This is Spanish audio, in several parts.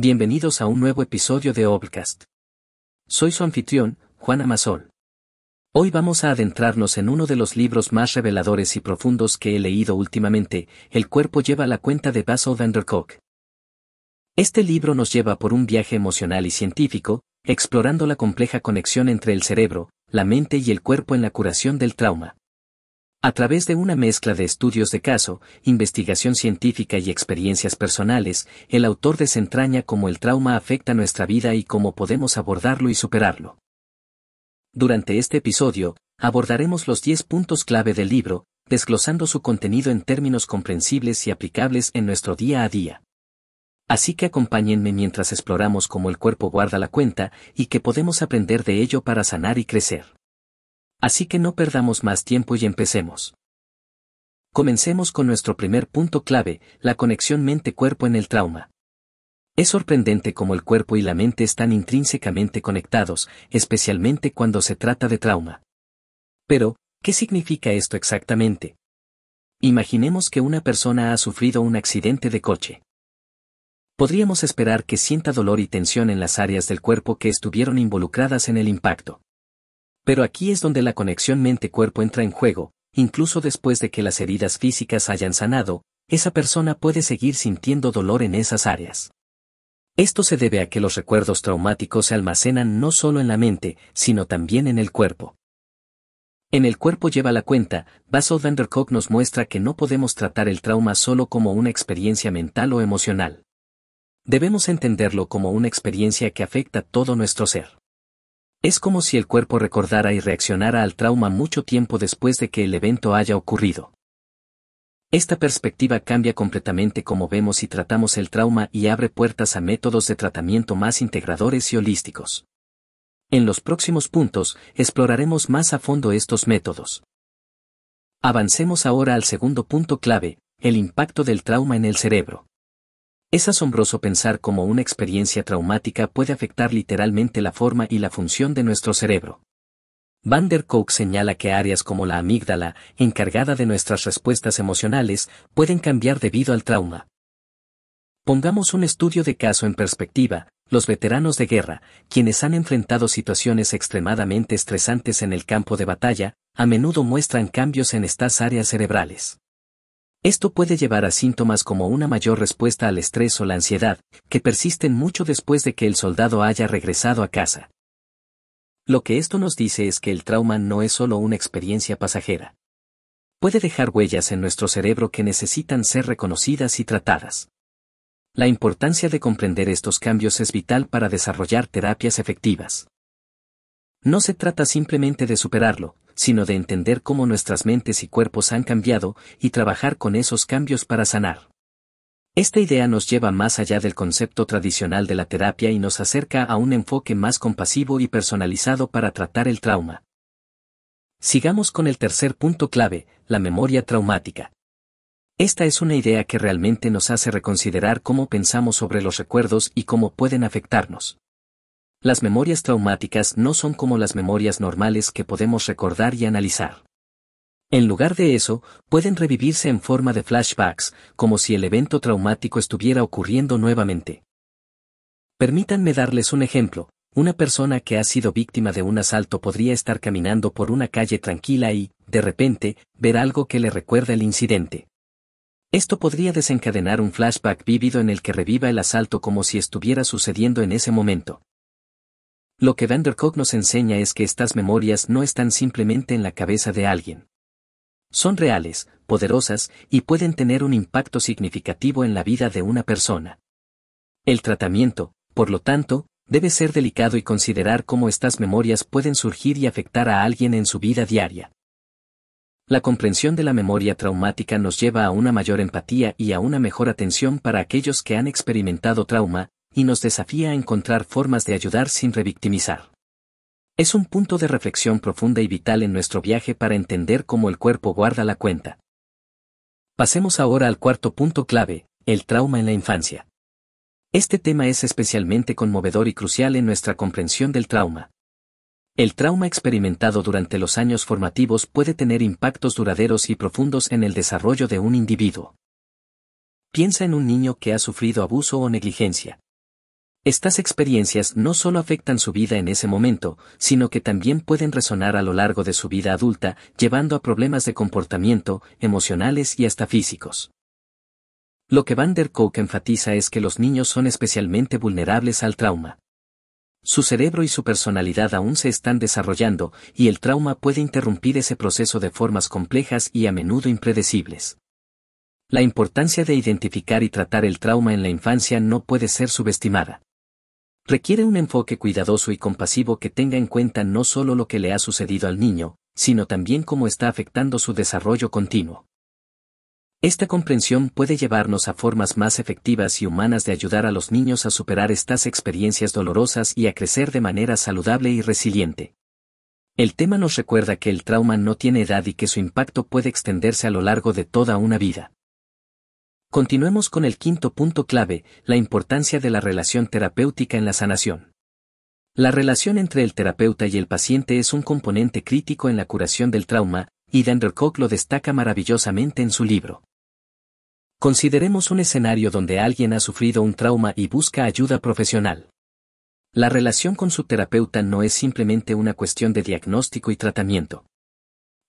Bienvenidos a un nuevo episodio de Obcast. Soy su anfitrión, Juan Amasol. Hoy vamos a adentrarnos en uno de los libros más reveladores y profundos que he leído últimamente, El cuerpo lleva la cuenta de Basil van der Kolk. Este libro nos lleva por un viaje emocional y científico, explorando la compleja conexión entre el cerebro, la mente y el cuerpo en la curación del trauma. A través de una mezcla de estudios de caso, investigación científica y experiencias personales, el autor desentraña cómo el trauma afecta nuestra vida y cómo podemos abordarlo y superarlo. Durante este episodio, abordaremos los 10 puntos clave del libro, desglosando su contenido en términos comprensibles y aplicables en nuestro día a día. Así que acompáñenme mientras exploramos cómo el cuerpo guarda la cuenta y que podemos aprender de ello para sanar y crecer. Así que no perdamos más tiempo y empecemos. Comencemos con nuestro primer punto clave, la conexión mente-cuerpo en el trauma. Es sorprendente cómo el cuerpo y la mente están intrínsecamente conectados, especialmente cuando se trata de trauma. Pero, ¿qué significa esto exactamente? Imaginemos que una persona ha sufrido un accidente de coche. Podríamos esperar que sienta dolor y tensión en las áreas del cuerpo que estuvieron involucradas en el impacto. Pero aquí es donde la conexión mente-cuerpo entra en juego, incluso después de que las heridas físicas hayan sanado, esa persona puede seguir sintiendo dolor en esas áreas. Esto se debe a que los recuerdos traumáticos se almacenan no solo en la mente, sino también en el cuerpo. En el cuerpo lleva la cuenta, Basil van der Kolk nos muestra que no podemos tratar el trauma solo como una experiencia mental o emocional. Debemos entenderlo como una experiencia que afecta todo nuestro ser. Es como si el cuerpo recordara y reaccionara al trauma mucho tiempo después de que el evento haya ocurrido. Esta perspectiva cambia completamente cómo vemos y tratamos el trauma y abre puertas a métodos de tratamiento más integradores y holísticos. En los próximos puntos, exploraremos más a fondo estos métodos. Avancemos ahora al segundo punto clave, el impacto del trauma en el cerebro. Es asombroso pensar cómo una experiencia traumática puede afectar literalmente la forma y la función de nuestro cerebro. Van der Kolk señala que áreas como la amígdala, encargada de nuestras respuestas emocionales, pueden cambiar debido al trauma. Pongamos un estudio de caso en perspectiva, los veteranos de guerra, quienes han enfrentado situaciones extremadamente estresantes en el campo de batalla, a menudo muestran cambios en estas áreas cerebrales. Esto puede llevar a síntomas como una mayor respuesta al estrés o la ansiedad, que persisten mucho después de que el soldado haya regresado a casa. Lo que esto nos dice es que el trauma no es solo una experiencia pasajera. Puede dejar huellas en nuestro cerebro que necesitan ser reconocidas y tratadas. La importancia de comprender estos cambios es vital para desarrollar terapias efectivas. No se trata simplemente de superarlo, sino de entender cómo nuestras mentes y cuerpos han cambiado y trabajar con esos cambios para sanar. Esta idea nos lleva más allá del concepto tradicional de la terapia y nos acerca a un enfoque más compasivo y personalizado para tratar el trauma. Sigamos con el tercer punto clave, la memoria traumática. Esta es una idea que realmente nos hace reconsiderar cómo pensamos sobre los recuerdos y cómo pueden afectarnos. Las memorias traumáticas no son como las memorias normales que podemos recordar y analizar. En lugar de eso, pueden revivirse en forma de flashbacks, como si el evento traumático estuviera ocurriendo nuevamente. Permítanme darles un ejemplo. Una persona que ha sido víctima de un asalto podría estar caminando por una calle tranquila y, de repente, ver algo que le recuerda el incidente. Esto podría desencadenar un flashback vívido en el que reviva el asalto como si estuviera sucediendo en ese momento. Lo que Van der Kolk nos enseña es que estas memorias no están simplemente en la cabeza de alguien. Son reales, poderosas, y pueden tener un impacto significativo en la vida de una persona. El tratamiento, por lo tanto, debe ser delicado y considerar cómo estas memorias pueden surgir y afectar a alguien en su vida diaria. La comprensión de la memoria traumática nos lleva a una mayor empatía y a una mejor atención para aquellos que han experimentado trauma, y nos desafía a encontrar formas de ayudar sin revictimizar. Es un punto de reflexión profunda y vital en nuestro viaje para entender cómo el cuerpo guarda la cuenta. Pasemos ahora al cuarto punto clave, el trauma en la infancia. Este tema es especialmente conmovedor y crucial en nuestra comprensión del trauma. El trauma experimentado durante los años formativos puede tener impactos duraderos y profundos en el desarrollo de un individuo. Piensa en un niño que ha sufrido abuso o negligencia. Estas experiencias no solo afectan su vida en ese momento, sino que también pueden resonar a lo largo de su vida adulta, llevando a problemas de comportamiento, emocionales y hasta físicos. Lo que Van der Kolk enfatiza es que los niños son especialmente vulnerables al trauma. Su cerebro y su personalidad aún se están desarrollando, y el trauma puede interrumpir ese proceso de formas complejas y a menudo impredecibles. La importancia de identificar y tratar el trauma en la infancia no puede ser subestimada. Requiere un enfoque cuidadoso y compasivo que tenga en cuenta no solo lo que le ha sucedido al niño, sino también cómo está afectando su desarrollo continuo. Esta comprensión puede llevarnos a formas más efectivas y humanas de ayudar a los niños a superar estas experiencias dolorosas y a crecer de manera saludable y resiliente. El tema nos recuerda que el trauma no tiene edad y que su impacto puede extenderse a lo largo de toda una vida. Continuemos con el quinto punto clave, la importancia de la relación terapéutica en la sanación. La relación entre el terapeuta y el paciente es un componente crítico en la curación del trauma, y Vanderkock lo destaca maravillosamente en su libro. Consideremos un escenario donde alguien ha sufrido un trauma y busca ayuda profesional. La relación con su terapeuta no es simplemente una cuestión de diagnóstico y tratamiento.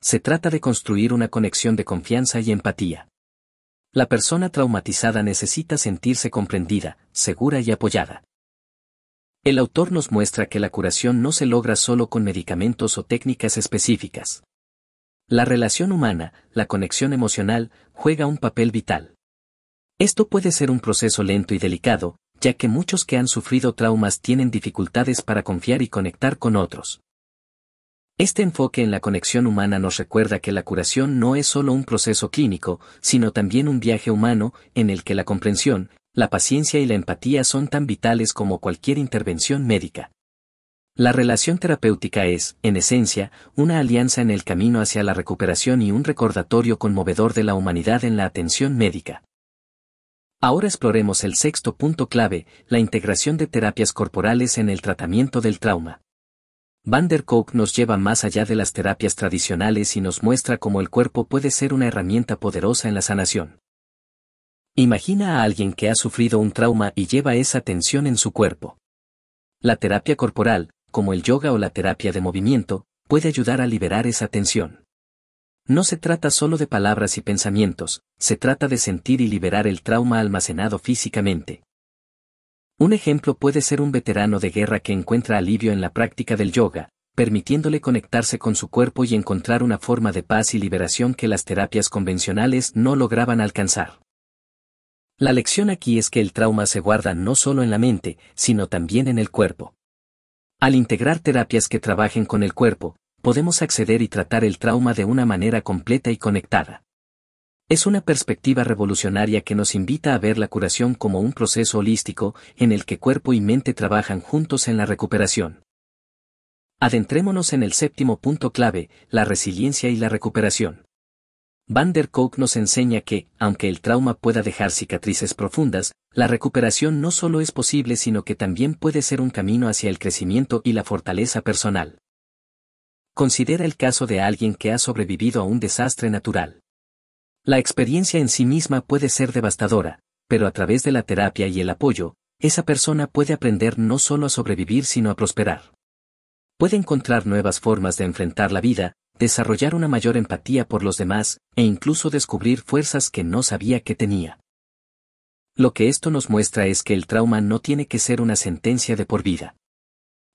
Se trata de construir una conexión de confianza y empatía. La persona traumatizada necesita sentirse comprendida, segura y apoyada. El autor nos muestra que la curación no se logra solo con medicamentos o técnicas específicas. La relación humana, la conexión emocional, juega un papel vital. Esto puede ser un proceso lento y delicado, ya que muchos que han sufrido traumas tienen dificultades para confiar y conectar con otros. Este enfoque en la conexión humana nos recuerda que la curación no es solo un proceso clínico, sino también un viaje humano, en el que la comprensión, la paciencia y la empatía son tan vitales como cualquier intervención médica. La relación terapéutica es, en esencia, una alianza en el camino hacia la recuperación y un recordatorio conmovedor de la humanidad en la atención médica. Ahora exploremos el sexto punto clave, la integración de terapias corporales en el tratamiento del trauma. Van der Kolk nos lleva más allá de las terapias tradicionales y nos muestra cómo el cuerpo puede ser una herramienta poderosa en la sanación. Imagina a alguien que ha sufrido un trauma y lleva esa tensión en su cuerpo. La terapia corporal, como el yoga o la terapia de movimiento, puede ayudar a liberar esa tensión. No se trata solo de palabras y pensamientos, se trata de sentir y liberar el trauma almacenado físicamente. Un ejemplo puede ser un veterano de guerra que encuentra alivio en la práctica del yoga, permitiéndole conectarse con su cuerpo y encontrar una forma de paz y liberación que las terapias convencionales no lograban alcanzar. La lección aquí es que el trauma se guarda no solo en la mente, sino también en el cuerpo. Al integrar terapias que trabajen con el cuerpo, podemos acceder y tratar el trauma de una manera completa y conectada. Es una perspectiva revolucionaria que nos invita a ver la curación como un proceso holístico en el que cuerpo y mente trabajan juntos en la recuperación. Adentrémonos en el séptimo punto clave, la resiliencia y la recuperación. Van der Kolk nos enseña que, aunque el trauma pueda dejar cicatrices profundas, la recuperación no solo es posible sino que también puede ser un camino hacia el crecimiento y la fortaleza personal. Considera el caso de alguien que ha sobrevivido a un desastre natural. La experiencia en sí misma puede ser devastadora, pero a través de la terapia y el apoyo, esa persona puede aprender no solo a sobrevivir sino a prosperar. Puede encontrar nuevas formas de enfrentar la vida, desarrollar una mayor empatía por los demás, e incluso descubrir fuerzas que no sabía que tenía. Lo que esto nos muestra es que el trauma no tiene que ser una sentencia de por vida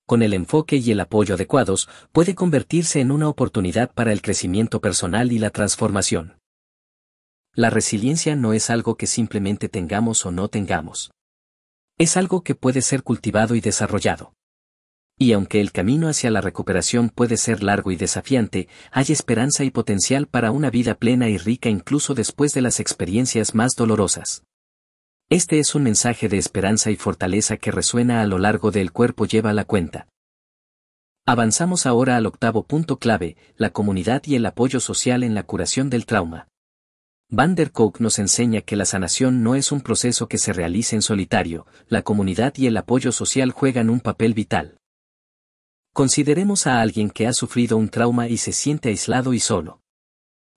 con el enfoque y el apoyo adecuados, puede convertirse en una oportunidad para el crecimiento personal y la transformación. La resiliencia no es algo que simplemente tengamos o no tengamos. Es algo que puede ser cultivado y desarrollado. Y aunque el camino hacia la recuperación puede ser largo y desafiante, hay esperanza y potencial para una vida plena y rica incluso después de las experiencias más dolorosas. Este es un mensaje de esperanza y fortaleza que resuena a lo largo del cuerpo lleva la cuenta. Avanzamos ahora al octavo punto clave, la comunidad y el apoyo social en la curación del trauma. Van der Kolk nos enseña que la sanación no es un proceso que se realice en solitario, la comunidad y el apoyo social juegan un papel vital. Consideremos a alguien que ha sufrido un trauma y se siente aislado y solo.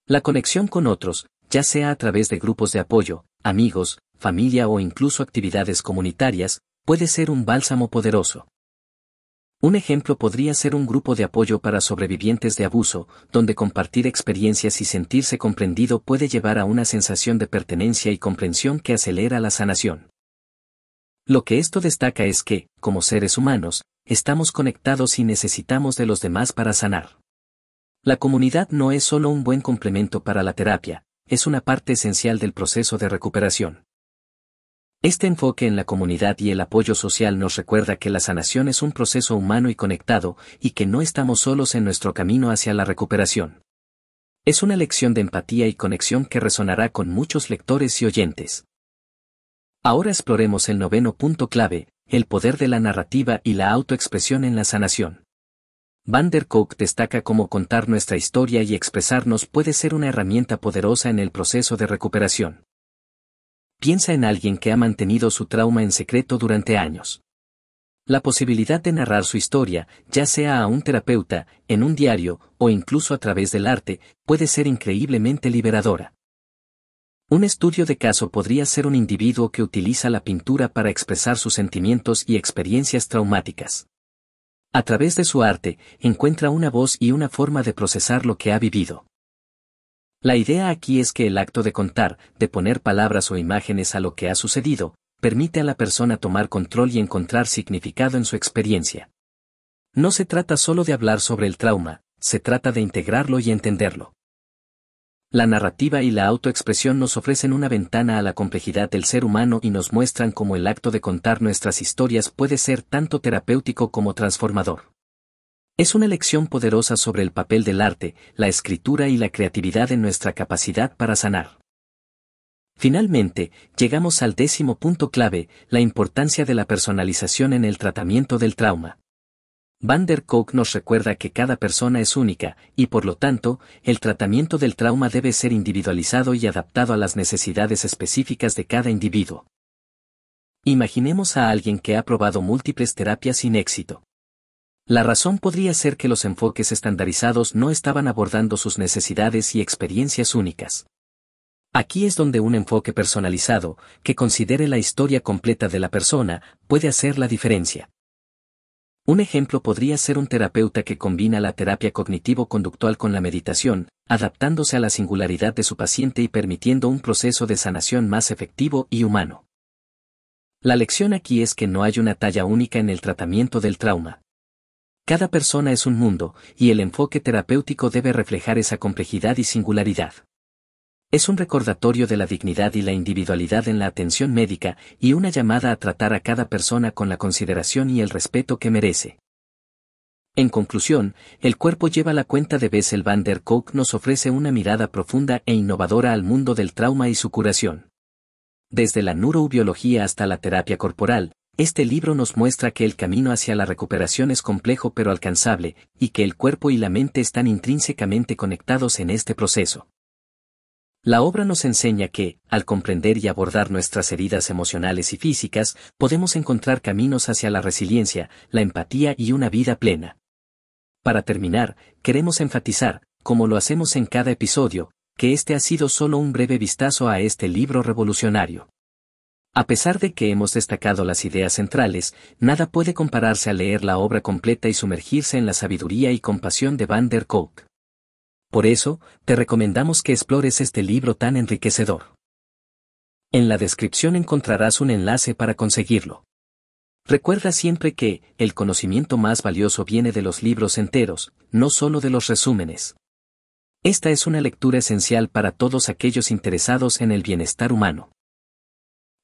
La conexión con otros, ya sea a través de grupos de apoyo, amigos, familia o incluso actividades comunitarias, puede ser un bálsamo poderoso. Un ejemplo podría ser un grupo de apoyo para sobrevivientes de abuso, donde compartir experiencias y sentirse comprendido puede llevar a una sensación de pertenencia y comprensión que acelera la sanación. Lo que esto destaca es que, como seres humanos, estamos conectados y necesitamos de los demás para sanar. La comunidad no es solo un buen complemento para la terapia, es una parte esencial del proceso de recuperación. Este enfoque en la comunidad y el apoyo social nos recuerda que la sanación es un proceso humano y conectado, y que no estamos solos en nuestro camino hacia la recuperación. Es una lección de empatía y conexión que resonará con muchos lectores y oyentes. Ahora exploremos el noveno punto clave, el poder de la narrativa y la autoexpresión en la sanación. Van der Kolk destaca cómo contar nuestra historia y expresarnos puede ser una herramienta poderosa en el proceso de recuperación. Piensa en alguien que ha mantenido su trauma en secreto durante años. La posibilidad de narrar su historia, ya sea a un terapeuta, en un diario, o incluso a través del arte, puede ser increíblemente liberadora. Un estudio de caso podría ser un individuo que utiliza la pintura para expresar sus sentimientos y experiencias traumáticas. A través de su arte, encuentra una voz y una forma de procesar lo que ha vivido. La idea aquí es que el acto de contar, de poner palabras o imágenes a lo que ha sucedido, permite a la persona tomar control y encontrar significado en su experiencia. No se trata solo de hablar sobre el trauma, se trata de integrarlo y entenderlo. La narrativa y la autoexpresión nos ofrecen una ventana a la complejidad del ser humano y nos muestran cómo el acto de contar nuestras historias puede ser tanto terapéutico como transformador. Es una lección poderosa sobre el papel del arte, la escritura y la creatividad en nuestra capacidad para sanar. Finalmente, llegamos al décimo punto clave, la importancia de la personalización en el tratamiento del trauma. Van der Kolk nos recuerda que cada persona es única, y por lo tanto, el tratamiento del trauma debe ser individualizado y adaptado a las necesidades específicas de cada individuo. Imaginemos a alguien que ha probado múltiples terapias sin éxito. La razón podría ser que los enfoques estandarizados no estaban abordando sus necesidades y experiencias únicas. Aquí es donde un enfoque personalizado, que considere la historia completa de la persona, puede hacer la diferencia. Un ejemplo podría ser un terapeuta que combina la terapia cognitivo-conductual con la meditación, adaptándose a la singularidad de su paciente y permitiendo un proceso de sanación más efectivo y humano. La lección aquí es que no hay una talla única en el tratamiento del trauma. Cada persona es un mundo, y el enfoque terapéutico debe reflejar esa complejidad y singularidad. Es un recordatorio de la dignidad y la individualidad en la atención médica y una llamada a tratar a cada persona con la consideración y el respeto que merece. En conclusión, el cuerpo lleva la cuenta de Bessel van der Kolk nos ofrece una mirada profunda e innovadora al mundo del trauma y su curación. Desde la neurobiología hasta la terapia corporal, este libro nos muestra que el camino hacia la recuperación es complejo pero alcanzable, y que el cuerpo y la mente están intrínsecamente conectados en este proceso. La obra nos enseña que, al comprender y abordar nuestras heridas emocionales y físicas, podemos encontrar caminos hacia la resiliencia, la empatía y una vida plena. Para terminar, queremos enfatizar, como lo hacemos en cada episodio, que este ha sido solo un breve vistazo a este libro revolucionario. A pesar de que hemos destacado las ideas centrales, nada puede compararse a leer la obra completa y sumergirse en la sabiduría y compasión de Van der Kolk. Por eso, te recomendamos que explores este libro tan enriquecedor. En la descripción encontrarás un enlace para conseguirlo. Recuerda siempre que, el conocimiento más valioso viene de los libros enteros, no solo de los resúmenes. Esta es una lectura esencial para todos aquellos interesados en el bienestar humano.